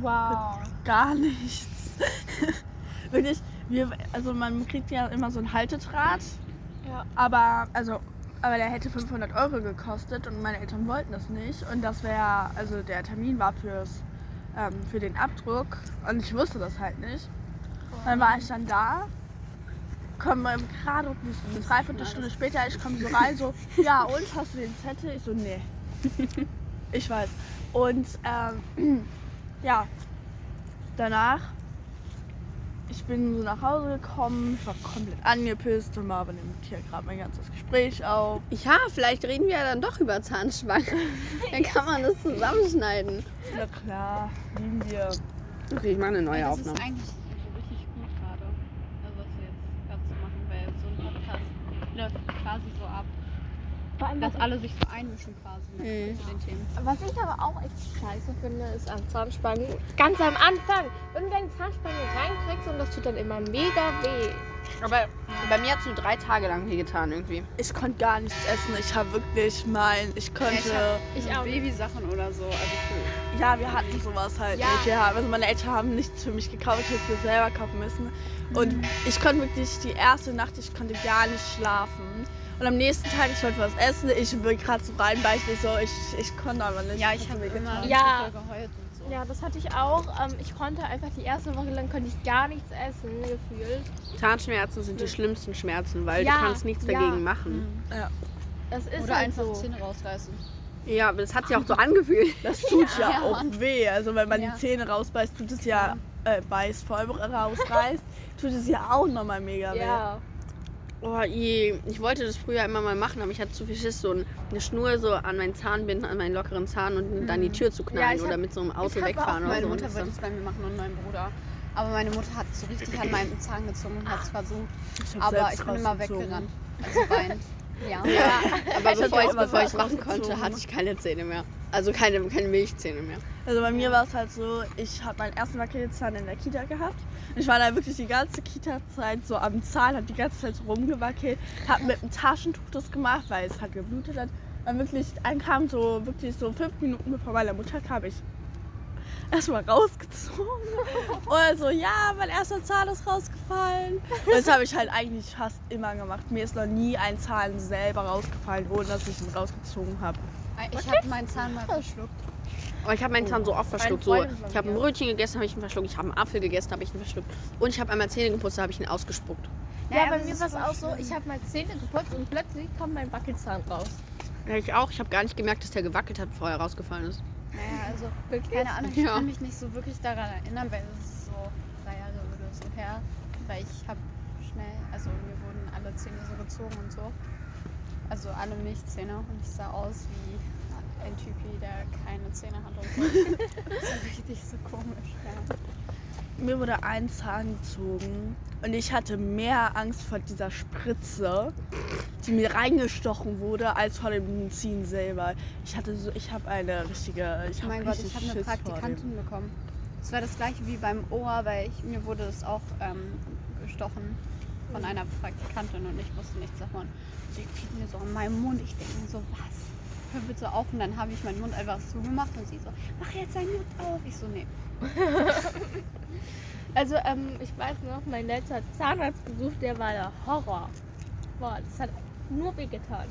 Wow. Gar nichts. Wirklich, wir, also man kriegt ja immer so ein Haltedraht, Ja. aber also aber der hätte 500 Euro gekostet und meine Eltern wollten das nicht und das wäre, also der Termin war fürs, ähm, für den Abdruck und ich wusste das halt nicht. Dann war ich dann da, komme gerade eine Dreiviertelstunde später, ich komme so rein, so, ja und, hast du den Zettel? Ich so, nee. ich weiß. Und ähm, ja, danach, ich bin so nach Hause gekommen, ich war komplett angepisst und Marvin nimmt hier gerade mein ganzes Gespräch auf. Ja, vielleicht reden wir ja dann doch über Zahnspangen. Dann kann man das zusammenschneiden. Na klar, lieben wir. Okay, ich mache eine neue Aufnahme. ist eigentlich richtig gut gerade, also was wir jetzt gerade so machen, weil so ein Podcast läuft quasi so ab, Vor allem, dass alle sich so einmischen quasi Mhm. zu den Themen. Was ich aber auch echt scheiße finde, ist an Zahnspangen. Ganz am Anfang, wenn du deine Zahnspange reinkriegst und das tut dann immer mega weh. Aber bei mir hat es nur drei Tage lang weh getan irgendwie. Ich konnte gar nichts essen. Ich habe wirklich mein, ich konnte. Ich auch. Babysachen oder so, also für Ja, wir hatten sowas halt Ja. nicht. Haben, also meine Eltern haben nichts für mich gekauft, ich hätte es mir selber kaufen müssen. Und ich konnte wirklich die erste Nacht, ich konnte gar nicht schlafen. Und am nächsten Tag, ich wollte was essen, ich will gerade so reinbeißen, ich so, ich, ich konnte aber nicht. Ja, ich habe mir immer. Ja. geheult und so. Ja, das hatte ich auch. Ähm, ich konnte einfach die erste Woche lang konnte ich gar nichts essen, gefühlt. Zahnschmerzen sind die schlimmsten Schmerzen, weil Ja, du kannst nichts ja. dagegen machen. Ja. Das ist Oder halt einfach so. Zähne rausreißen. Ja, aber das hat sich auch so angefühlt. Das tut ja, Ja, auch weh. Also wenn man Ja. die Zähne rausbeißt, tut es ja, äh, beißt, vor allem rausreißt, tut es ja auch nochmal mega weh. Ja. Oh je, ich wollte das früher immer mal machen, aber ich hatte zu viel Schiss, so eine Schnur so an meinen Zahn binden, an meinen lockeren Zahn und dann die Tür zu Ja, knallen ich oder hab- mit so einem Auto hab auch wegfahren oder Meine so. Mutter Und wollte das es bei mir machen und mein Bruder. Aber meine Mutter hat so richtig an meinem Zahn gezogen und hat es versucht. Ich Aber ich bin immer weggerannt. Also weinend. Ja. ja, aber Ich bevor ich ich so machen konnte, hatte ich keine Zähne mehr. Also keine, keine Milchzähne mehr. Also bei mir war es halt so, ich habe meinen ersten Wackelzahn in der Kita gehabt. Ich war da wirklich die ganze Kita-Zeit so am Zahn, habe die ganze Zeit so rumgewackelt, habe mit einem Taschentuch das gemacht, weil es halt geblutet hat. Dann wirklich, dann kam so wirklich so fünf Minuten bevor meine Mutter kam, ich erstmal rausgezogen. Und so, ja, mein erster Zahn ist rausgefallen. Das habe ich halt eigentlich fast immer gemacht. Mir ist noch nie ein Zahn selber rausgefallen, ohne dass ich ihn rausgezogen habe. Ich habe meinen Zahn mal verschluckt. Aber ich habe meinen Zahn so oft verschluckt. So, ich habe ein. Brötchen gegessen, habe ich ihn verschluckt. Ich habe einen Apfel gegessen, habe ich ihn verschluckt. Und ich habe einmal Zähne geputzt, habe ich ihn ausgespuckt. Ja, aber bei mir ist war es auch so, ich habe meine Zähne geputzt und plötzlich kommt mein Wackelzahn raus. Ja, ich auch. Ich habe gar nicht gemerkt, dass der gewackelt hat, bevor er rausgefallen ist. Naja, also Wirklich? keine Ahnung, ich Ja. kann mich nicht so wirklich daran erinnern, weil es ist so drei Jahre oder so her. Weil ich habe schnell, also mir wurden alle Zähne so gezogen und so. Also alle Milchzähne und ich sah aus wie ein Typi, der keine Zähne hat und so. so richtig so komisch, ja. Mir wurde ein Zahn gezogen und ich hatte mehr Angst vor dieser Spritze, die mir reingestochen wurde, als vor dem Benzin selber. Ich hatte so, ich habe eine richtige, ich Oh mein Gott, ich habe eine Praktikantin bekommen. Es war das gleiche wie beim Ohr, weil ich, mir wurde es auch ähm, gestochen von einer Praktikantin und ich wusste nichts davon. Sie zieht mir so an meinem Mund. Ich denke mir so, was? Hör bitte auf. Und dann habe ich meinen Mund einfach zugemacht und sie so, mach jetzt deinen Mund auf. Ich so, nee. Also, ähm, ich weiß noch, mein letzter Zahnarztbesuch, der war der Horror. Boah, das hat nur wehgetan.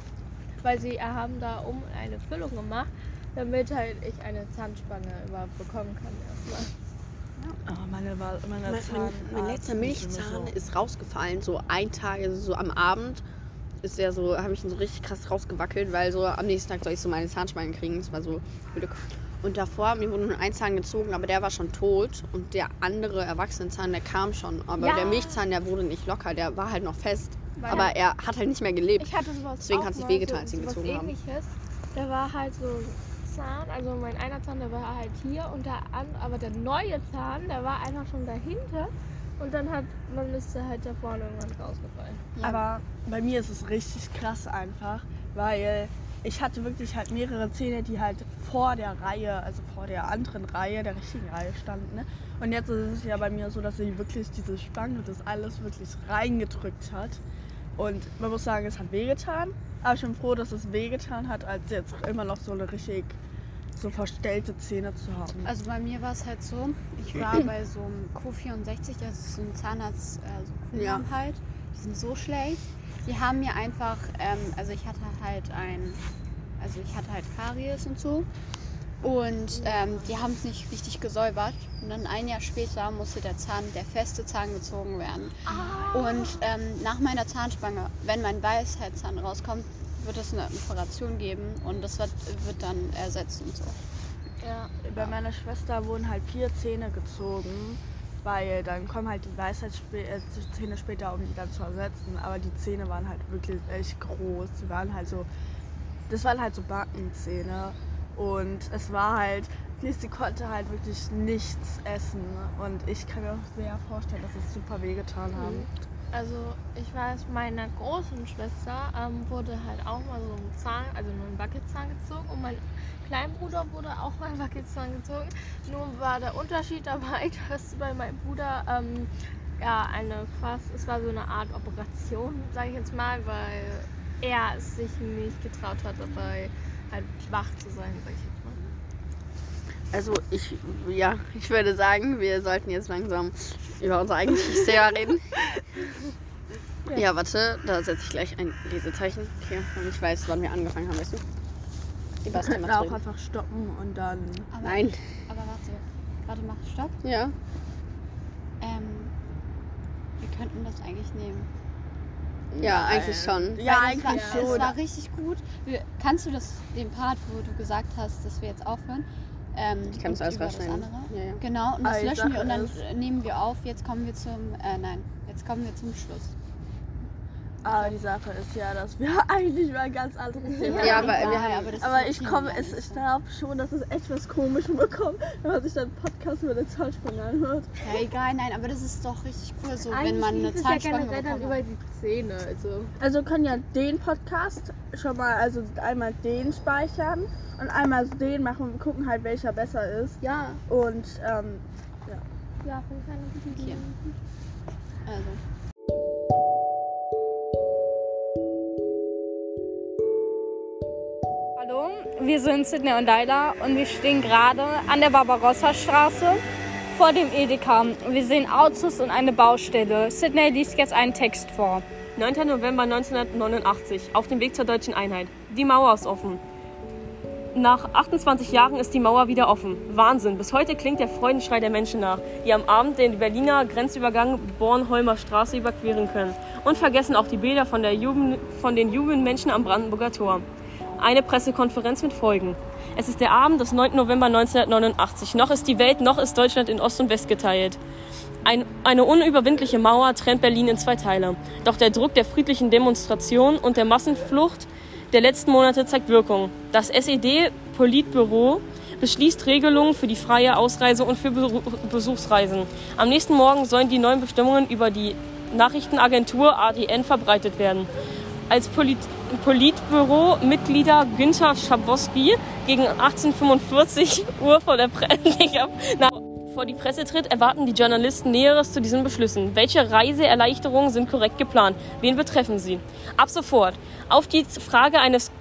Weil sie haben da um eine Füllung gemacht, damit halt ich eine Zahnspange überhaupt bekommen kann erstmal. Oh, meine, meine Mein, mein, mein letzter Milchzahn ist rausgefallen, so ein Tag, also so am Abend ist der so, habe ich ihn so richtig krass rausgewackelt, weil so am nächsten Tag soll ich so meine Zahnspangen kriegen. Das war so blöd. Und davor, mir wurde nur ein Zahn gezogen, aber der war schon tot. Und der andere Erwachsenenzahn, der kam schon. Aber Ja. der Milchzahn, der wurde nicht locker, der war halt noch fest. Weil- aber er hat halt nicht mehr gelebt. Ich hatte sowas Deswegen hat sich mal, wehgetan, so, als sie ihn gezogen haben. ähnliches. Da war halt so ein Zahn, also mein einer Zahn, der war halt hier und der an, aber der neue Zahn, der war einfach schon dahinter und dann hat man ist halt da vorne irgendwann rausgefallen. Aber bei mir ist es richtig krass einfach, weil ich hatte wirklich halt mehrere Zähne, die halt vor der Reihe, also vor der anderen Reihe, der richtigen Reihe standen. Ne? Und jetzt ist es ja bei mir so, dass sie wirklich diese Spange, das alles wirklich reingedrückt hat. Und man muss sagen, es hat wehgetan. Aber ich bin froh, dass es wehgetan hat, als jetzt immer noch so eine richtig so verstellte Zähne zu haben. Also bei mir war es halt so, ich war bei so einem Q64, das ist so ein Zahnarzt, äh, so Ja. Halt. Die sind so schlecht. Die haben mir einfach, ähm, also ich hatte halt ein, also ich hatte halt Karies und so. Und ähm, die haben es nicht richtig gesäubert. Und dann ein Jahr später musste der Zahn, der feste Zahn gezogen werden. Und ähm, nach meiner Zahnspange, wenn mein Weisheitszahn rauskommt, wird es eine Operation geben und das wird, wird dann ersetzt und so. Ja. Bei meiner Schwester wurden halt vier Zähne gezogen, weil dann kommen halt die Weisheitszähne später, um die dann zu ersetzen. Aber die Zähne waren halt wirklich echt groß. Die waren halt so, das waren halt so Backenzähne. Und es war halt, sie, konnte halt wirklich nichts essen. Und ich kann mir auch sehr vorstellen, dass es super wehgetan haben. Also ich weiß, meiner großen Schwester ähm, wurde halt auch mal so ein Zahn, also nur ein Wackelzahn gezogen und mein Kleinbruder wurde auch mal ein Wackelzahn gezogen. Nur war der Unterschied dabei, dass bei meinem Bruder ähm, ja eine fast, es war so eine Art Operation, sage ich jetzt mal, weil er es sich nicht getraut hat, dabei halt wach zu sein, sag ich jetzt mal. Also ich, ja, ich würde sagen, wir sollten jetzt langsam über unser eigentliches Thema reden. Ja, warte, da setze ich gleich ein Lesezeichen. Okay, und ich weiß, wann wir angefangen haben, weißt du? Wir das könnten Thema auch reden. einfach stoppen und dann. Aber, Nein. Aber warte, warte, mach Stopp. Ja. Ähm, wir könnten das eigentlich nehmen. Ja, eigentlich schon. Ja, Weil eigentlich war, schon. Es war richtig gut. Wir, kannst du das, den Part, wo du gesagt hast, dass wir jetzt aufhören? Ähm, Ich kann das und alles rausschneiden. andere? Ja, ja. Genau, und das Aber die löschen wir und dann nehmen wir auf. Jetzt kommen wir zum, äh, nein, jetzt kommen wir zum Schluss. Aber die Sache ist ja, dass wir eigentlich mal ein ganz anderes Thema Ja, haben. aber wir Egal, haben- das Aber ich komme, ich glaube schon, dass es echt was Komisches bekommt, wenn man sich dann einen Podcast über den Zahnspange anhört. Ja, egal, nein, aber das ist doch richtig cool, so wenn Eigentlich man eine ja Zahnspange generell dann über die Zähne, also Also wir können ja den Podcast schon mal, also einmal den speichern und einmal den machen und gucken halt, welcher besser ist. ja, Und ähm, ja, finde ich eine gute Idee. Also. Wir sind Sidney und Laila und wir stehen gerade an der Barbarossa-Straße vor dem Edeka. Wir sehen Autos und eine Baustelle. Sidney liest jetzt einen Text vor. 9. November 1989, auf dem Weg zur deutschen Einheit. Die Mauer ist offen. Nach 28 Jahren ist die Mauer wieder offen. Wahnsinn, bis heute klingt der Freudenschrei der Menschen nach, die am Abend den Berliner Grenzübergang Bornholmer Straße überqueren können. Und vergessen auch die Bilder von, Jubel, von den jubelnden Menschen am Brandenburger Tor. Eine Pressekonferenz mit Folgen. Es ist der Abend des 9. November 1989. Noch ist die Welt, noch ist Deutschland in Ost und West geteilt. Ein, eine unüberwindliche Mauer trennt Berlin in zwei Teile. Doch der Druck der friedlichen Demonstration und der Massenflucht der letzten Monate zeigt Wirkung. Das SED-Politbüro beschließt Regelungen für die freie Ausreise und für Besuchsreisen. Am nächsten Morgen sollen die neuen Bestimmungen über die Nachrichtenagentur ADN verbreitet werden. Als Polit Politbüro-Mitglieder Günther Schabowski gegen 1845 Uhr vor, der Pre Na, vor die Presse tritt, erwarten die Journalisten Näheres zu diesen Beschlüssen. Welche Reiseerleichterungen sind korrekt geplant? Wen betreffen sie? Ab sofort. Auf die Frage eines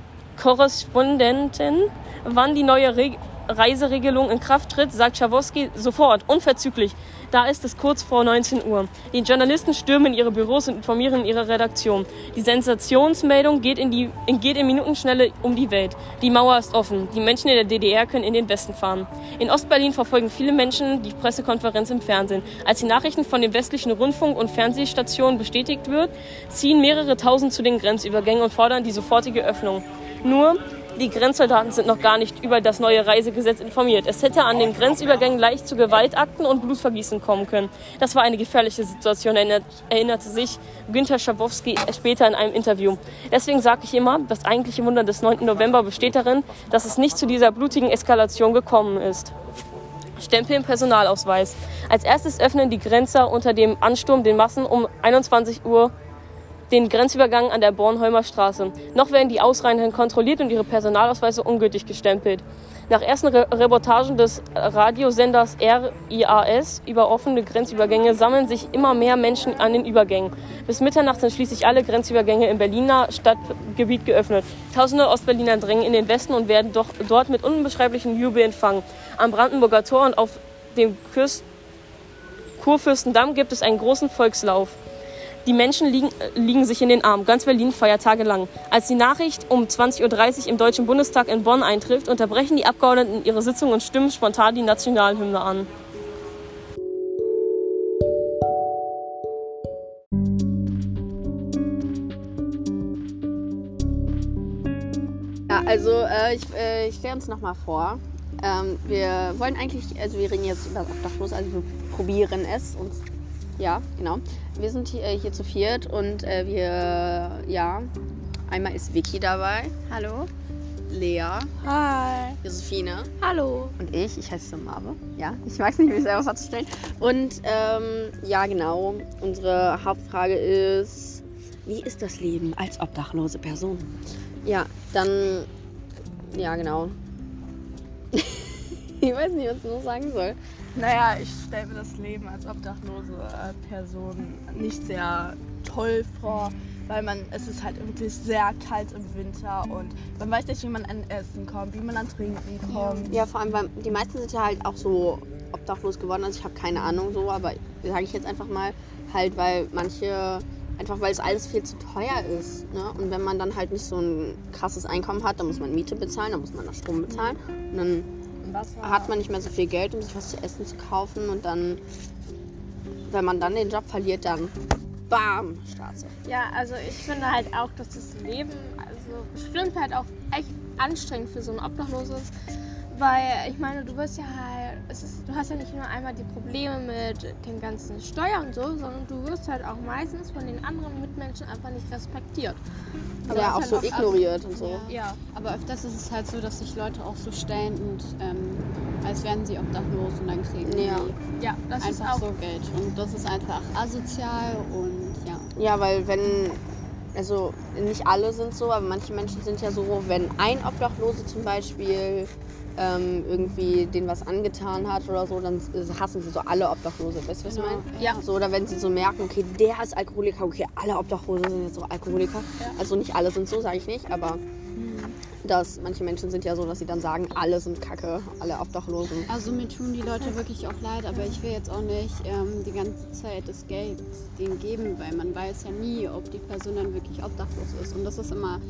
Korrespondenten, wann die neue Re Reiseregelung in Kraft tritt, sagt Schabowski sofort, unverzüglich. Da ist es kurz vor 19 Uhr. Die Journalisten stürmen in ihre Büros und informieren ihre Redaktion. Die Sensationsmeldung geht in, die, geht in Minutenschnelle um die Welt. Die Mauer ist offen. Die Menschen in der DDR können in den Westen fahren. In Ostberlin verfolgen viele Menschen die Pressekonferenz im Fernsehen. Als die Nachrichten von den westlichen Rundfunk- und Fernsehstationen bestätigt wird, ziehen mehrere tausend zu den Grenzübergängen und fordern die sofortige Öffnung. Nur die Grenzsoldaten sind noch gar nicht über das neue Reisegesetz informiert. Es hätte an den Grenzübergängen leicht zu Gewaltakten und Blutvergießen kommen können. Das war eine gefährliche Situation, erinnert, erinnerte sich Günter Schabowski später in einem Interview. Deswegen sage ich immer, das eigentliche Wunder des 9. November besteht darin, dass es nicht zu dieser blutigen Eskalation gekommen ist. Stempel im Personalausweis. Als erstes öffnen die Grenzer unter dem Ansturm den Massen um 21 Uhr den Grenzübergang an der Bornholmer Straße. Noch werden die Ausreisenden kontrolliert und ihre Personalausweise ungültig gestempelt. Nach ersten Re Reportagen des Radiosenders RIAS über offene Grenzübergänge sammeln sich immer mehr Menschen an den Übergängen. Bis Mitternacht sind schließlich alle Grenzübergänge im Berliner Stadtgebiet geöffnet. Tausende Ostberliner drängen in den Westen und werden doch dort mit unbeschreiblichem Jubel empfangen. Am Brandenburger Tor und auf dem Kurfürstendamm gibt es einen großen Volkslauf. Die Menschen liegen, liegen sich in den Armen. Ganz Berlin feiert tagelang. Als die Nachricht um 20.30 Uhr im Deutschen Bundestag in Bonn eintrifft, unterbrechen die Abgeordneten ihre Sitzung und stimmen spontan die Nationalhymne an. Ja, also äh, ich, äh, ich stelle uns nochmal vor. Ähm, wir wollen eigentlich, also wir reden jetzt über das Obdachlos, also wir probieren es uns. Ja, genau. Wir sind hier, äh, hier zu viert und äh, wir, ja, einmal ist Vicky dabei. Hallo? Lea, Hi. Josephine Hallo. und ich. Ich heiße Marve. Ja, ich weiß nicht, mich selber vorzustellen. Und ähm, ja, genau. Unsere Hauptfrage ist, wie ist das Leben als obdachlose Person? Ja, dann, ja, genau. ich weiß nicht, was ich noch sagen soll. Naja, ich stelle mir das Leben als obdachlose äh, Person nicht sehr toll vor, weil man, es ist halt wirklich sehr kalt im Winter und man weiß nicht, wie man an Essen kommt, wie man an Trinken kommt. Ja, vor allem, weil die meisten sind ja halt auch so obdachlos geworden. Also ich habe keine Ahnung so, aber sage ich jetzt einfach mal, halt, weil manche, einfach weil es alles viel zu teuer ist. Ne? Und wenn man dann halt nicht so ein krasses Einkommen hat, dann muss man Miete bezahlen, dann muss man noch Strom bezahlen. Und dann hat man nicht mehr so viel Geld, um sich was zu essen zu kaufen. Und dann, wenn man dann den Job verliert, dann bam, Straße. Ja, also ich finde halt auch, dass das Leben also bestimmt halt auch echt anstrengend für so ein Obdachloses. Weil ich meine, du wirst ja halt, ist, du hast ja nicht nur einmal die Probleme mit den ganzen Steuern und so, sondern du wirst halt auch meistens von den anderen Mitmenschen einfach nicht respektiert. Aber ja, auch ist so halt ignoriert und so. Ja. Ja, Aber öfters ist es halt so, dass sich Leute auch so stellen und ähm, als wären sie obdachlos und dann kriegen Ja. die ja, das ist einfach auch so Geld. Und das ist einfach asozial und ja. Ja, weil wenn, also nicht alle sind so, aber manche Menschen sind ja so, wenn ein Obdachlose zum Beispiel ähm, irgendwie denen was angetan hat oder so, dann hassen sie so alle Obdachlose. Weißt du, was ich meine? Ja. So, oder wenn sie so merken, okay, der ist Alkoholiker, okay, alle Obdachlose sind jetzt so Alkoholiker. Also nicht alle sind so, sage ich nicht, aber dass manche Menschen sind ja so, dass sie dann sagen, alle sind kacke, alle Obdachlosen. Also mir tun die Leute wirklich auch leid, aber ich will jetzt auch nicht ähm, die ganze Zeit das Geld denen geben, weil man weiß ja nie, ob die Person dann wirklich obdachlos ist. Und das ist immer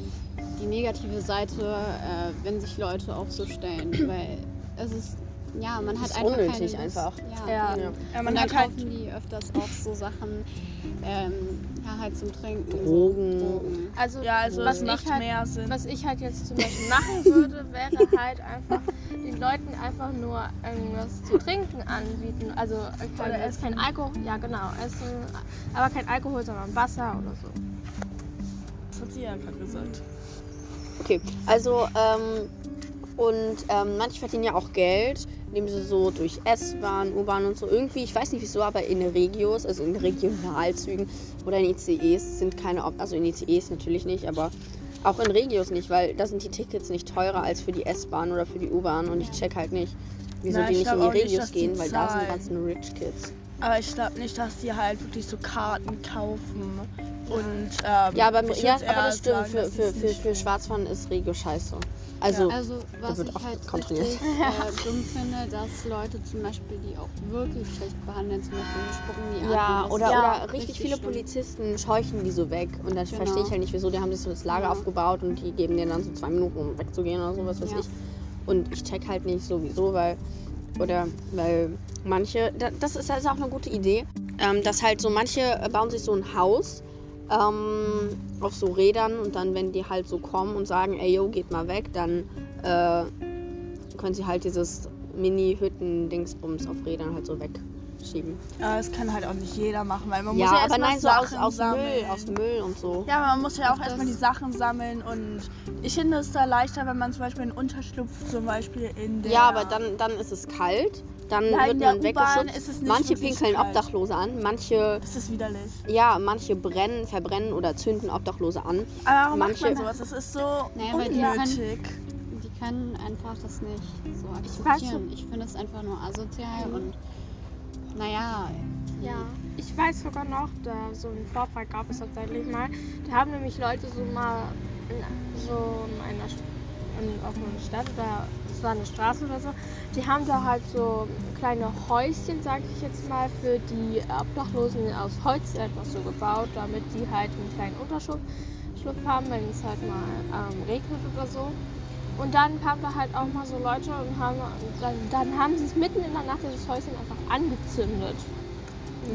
die negative Seite, äh, wenn sich Leute auch so stellen, weil es ist, ja, man hat einfach unnötig keine Lust. einfach. Ja. Ja. Ja. Und man dann hat halt kaufen die öfters auch so Sachen, ähm, ja, halt zum Trinken. Drogen. So, Drogen. Also, Ja, also was macht halt, mehr Sinn. Was ich halt jetzt zum Beispiel machen würde, wäre halt einfach den Leuten einfach nur irgendwas zu trinken anbieten. Also oder erst kein Alkohol, ja genau, essen, aber kein Alkohol, sondern Wasser oder so. Das hat sie ja gerade gesagt. Okay, also ähm, und ähm, manche verdienen ja auch Geld, indem sie so durch S-Bahn, U-Bahn und so irgendwie, ich weiß nicht wieso, aber in Regios, also in Regionalzügen oder in ICEs sind keine, Ob also in ICEs natürlich nicht, aber auch in Regios nicht, weil da sind die Tickets nicht teurer als für die S-Bahn oder für die U-Bahn und ich check halt nicht, wieso Na, die ich nicht in die auch nicht, Regios dass die gehen, weil da sind die ganzen Rich Kids. Aber ich glaube nicht, dass die halt wirklich so Karten kaufen. Und, ähm, Ja, aber, ich ja, aber das stimmt, sagen, für, für, es für, für Schwarzfahren ist Regio scheiße. Also, Also was wird ich oft halt kontrolliert. richtig äh, dumm finde, dass Leute zum Beispiel, die auch wirklich schlecht behandeln, zum Beispiel die spucken die an. Ja, das oder, ist oder richtig, viele schlimm. Polizisten scheuchen die so weg. Und dann Genau. verstehe ich halt nicht, wieso. Die haben sich so das Lager Ja. aufgebaut und die geben denen dann so zwei Minuten, um wegzugehen oder so, was weiß Ja. ich. Und ich check halt nicht sowieso, weil. Oder weil manche. da- Das ist also auch eine gute Idee. Ähm, dass halt so manche bauen sich so ein Haus ähm, auf so Rädern und dann, wenn die halt so kommen und sagen, ey yo, geht mal weg, dann äh, können sie halt dieses Mini-Hütten-Dingsbums auf Rädern halt so wegschieben. Ja, das kann halt auch nicht jeder machen, weil man Ja, muss ja erstmal nein, so aus, Sachen aus sammeln. Müll, aus Müll und so. Ja, aber man muss ja auch erstmal die Sachen sammeln und ich finde es da leichter, wenn man zum Beispiel einen Unterschlupf zum Beispiel in der... Ja, aber dann, dann ist es kalt, dann Ja, in wird man weggeschubst. Manche pinkeln kalt. Obdachlose an, manche, Das ist widerlich. ja, manche brennen, verbrennen oder zünden Obdachlose an. Aber warum Manche- macht man sowas? Das ist so Naja, weil die können- unnötig. Die kann einfach das nicht so weiß akzeptieren. Ich, finde es einfach nur asozial und naja, Ja, ich weiß sogar noch, da so einen Vorfall gab es tatsächlich mal. Da haben nämlich Leute so mal in, so in einer in, auf einer Stadt oder es war eine Straße oder so, die haben da halt so kleine Häuschen, sag ich jetzt mal, für die Obdachlosen aus Holz etwas so gebaut, damit die halt einen kleinen Unterschlupf Schlupf haben, wenn es halt mal ähm, regnet oder so. Und dann kamen da halt auch mal so Leute und haben dann, dann haben sie es mitten in der Nacht dieses Häuschen einfach angezündet.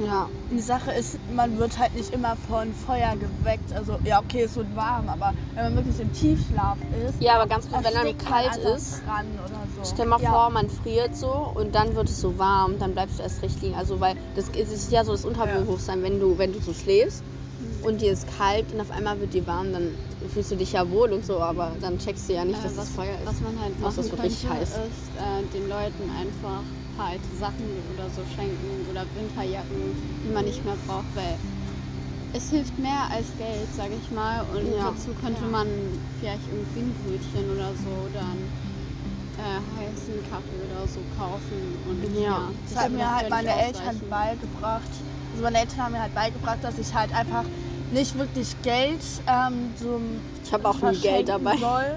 Ja. Die Sache ist, man wird halt nicht immer von Feuer geweckt. Also, ja, okay, es wird warm, aber wenn man wirklich im Tiefschlaf ist, Ja, aber ganz kurz, wenn dann kalt ist, so. stell mal ja. vor, man friert so und dann wird es so warm, dann bleibst du erst recht liegen. Also, weil das es ist ja so das Unterbewusstsein, wenn du, wenn du so schläfst und dir ist kalt und auf einmal wird dir warm, dann fühlst du dich ja wohl und so, aber dann checkst du ja nicht, äh, dass was, das Feuer ist. was man halt machen es wird könnte, richtig heiß. ist äh, den Leuten einfach halt Sachen oder so schenken oder Winterjacken, die man nicht mehr braucht, weil es hilft mehr als Geld, sage ich mal. Und Ja. dazu könnte man vielleicht irgendwie ein Brötchen oder so oder einen äh, heißen Kaffee oder so kaufen. Und Ja. Das haben würde mir halt meine Eltern beigebracht. Also meine Eltern haben mir halt beigebracht, dass ich halt einfach nicht wirklich Geld ähm, so Ich habe auch nie Geld dabei. soll,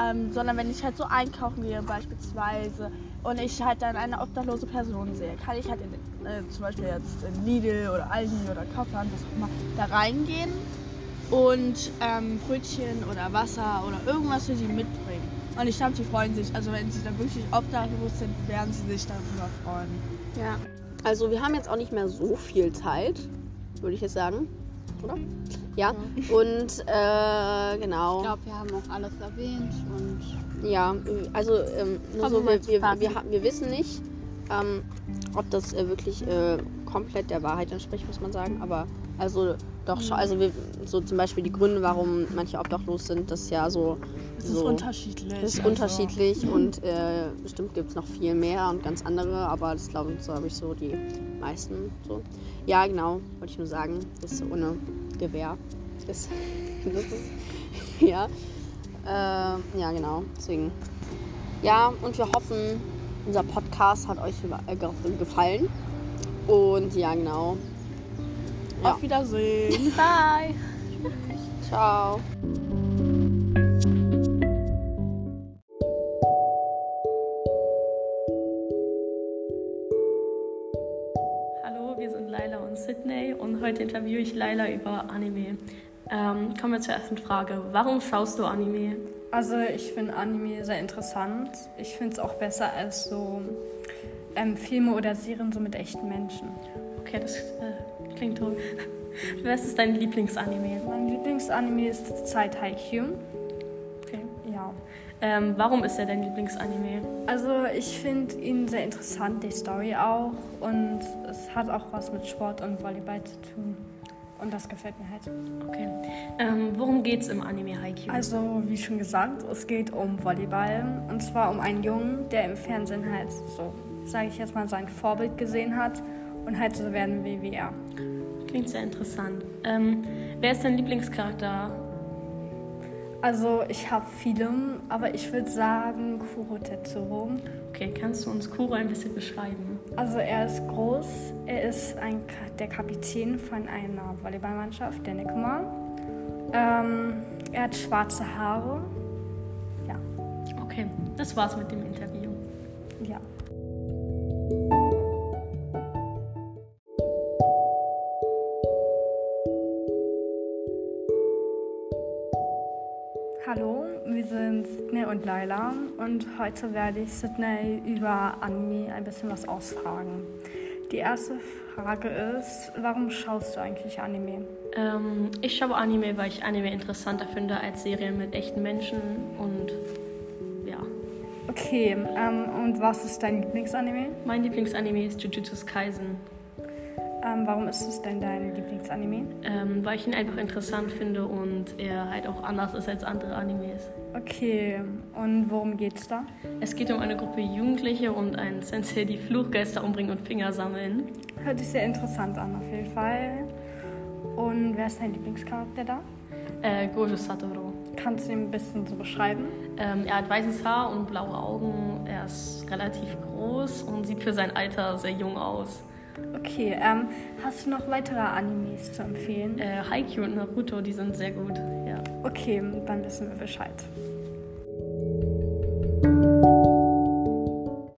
ähm, sondern wenn ich halt so einkaufen gehe beispielsweise und ich halt dann eine obdachlose Person sehe, kann ich halt in, äh, zum Beispiel jetzt in Lidl oder Aldi oder Kaufland, was auch immer, da reingehen und ähm, Brötchen oder Wasser oder irgendwas für sie mitbringen. Und ich glaube, die freuen sich. Also wenn sie dann wirklich obdachlos sind, werden sie sich darüber freuen. Ja. Also wir haben jetzt auch nicht mehr so viel Zeit, würde ich jetzt sagen. Oder? Ja. Und äh, genau. Ich glaube, wir haben auch alles erwähnt und Ja, also ähm, nur so, wir wir, wir, wir, wissen nicht, ähm, ob das äh, wirklich äh, komplett der Wahrheit entspricht, muss man sagen. Aber also doch schon, also wir, so zum Beispiel die Gründe, warum manche obdachlos sind, das ist ja so. Es so ist unterschiedlich. das ist also- unterschiedlich und äh, bestimmt gibt es noch viel mehr und ganz andere, aber das glaube ich, so habe ich so die meisten so. Ja, genau, wollte ich nur sagen, das ist ohne Gewehr. Das, das ist, ja. Äh, ja, genau, deswegen. Ja, und wir hoffen, unser Podcast hat euch äh, ge- gefallen. Und ja, genau. Ja. Auf Wiedersehen. Bye. Ciao. Hallo, wir sind Laila und Sydney und heute interviewe ich Laila über Anime. Ähm, kommen wir zur ersten Frage. Warum schaust du Anime? Also ich finde Anime sehr interessant. Ich finde es auch besser als so ähm, Filme oder Serien so mit echten Menschen. Okay, das äh, klingt toll. Was ist dein Lieblingsanime? Mein Lieblingsanime ist zurzeit Haikyuu. Okay. Ja. Ähm, warum ist er dein Lieblingsanime? Also ich finde ihn sehr interessant, die Story auch. Und es hat auch was mit Sport und Volleyball zu tun. Und das gefällt mir halt. Okay. Ähm, worum geht's im Anime Haikyuu? Also, wie schon gesagt, es geht um Volleyball. Und zwar um einen Jungen, der im Fernsehen halt so, sage ich jetzt mal, sein Vorbild gesehen hat und halt so werden will wie er. Klingt sehr interessant. Ähm, wer ist dein Lieblingscharakter? Also, ich habe viele, aber ich würde sagen Kuro Tetsuro. Okay, kannst du uns Kuro ein bisschen beschreiben? Also, er ist groß, er ist ein, der Kapitän von einer Volleyballmannschaft, der Nekoma. Ähm, er hat schwarze Haare. Ja, Okay, das war's mit dem Interview. Wir sind Sydney und Laila und heute werde ich Sydney über Anime ein bisschen was ausfragen. Die erste Frage ist, warum schaust du eigentlich Anime? Ähm, ich schaue Anime, weil ich Anime interessanter finde als Serien mit echten Menschen und ja. Okay, ähm, und was ist dein Lieblingsanime? Mein Lieblingsanime ist Jujutsu Kaisen, Ähm, warum ist es denn dein Lieblingsanime? ähm, weil ich ihn einfach interessant finde und er halt auch anders ist als andere Animes. Okay, und worum geht's da? Es geht um eine Gruppe Jugendliche und einen Sensei, die Fluchgeister umbringen und Finger sammeln. Hört sich sehr interessant an, auf jeden Fall. Und wer ist dein Lieblingscharakter da? Äh, Gojo Satoru. Kannst du ihn ein bisschen so beschreiben? Ähm, er hat weißes Haar und blaue Augen. Er ist relativ groß und sieht für sein Alter sehr jung aus. Okay, ähm, hast du noch weitere Animes zu empfehlen? Äh, Haikyuu und Naruto, die sind sehr gut. Ja. Okay, dann wissen wir Bescheid.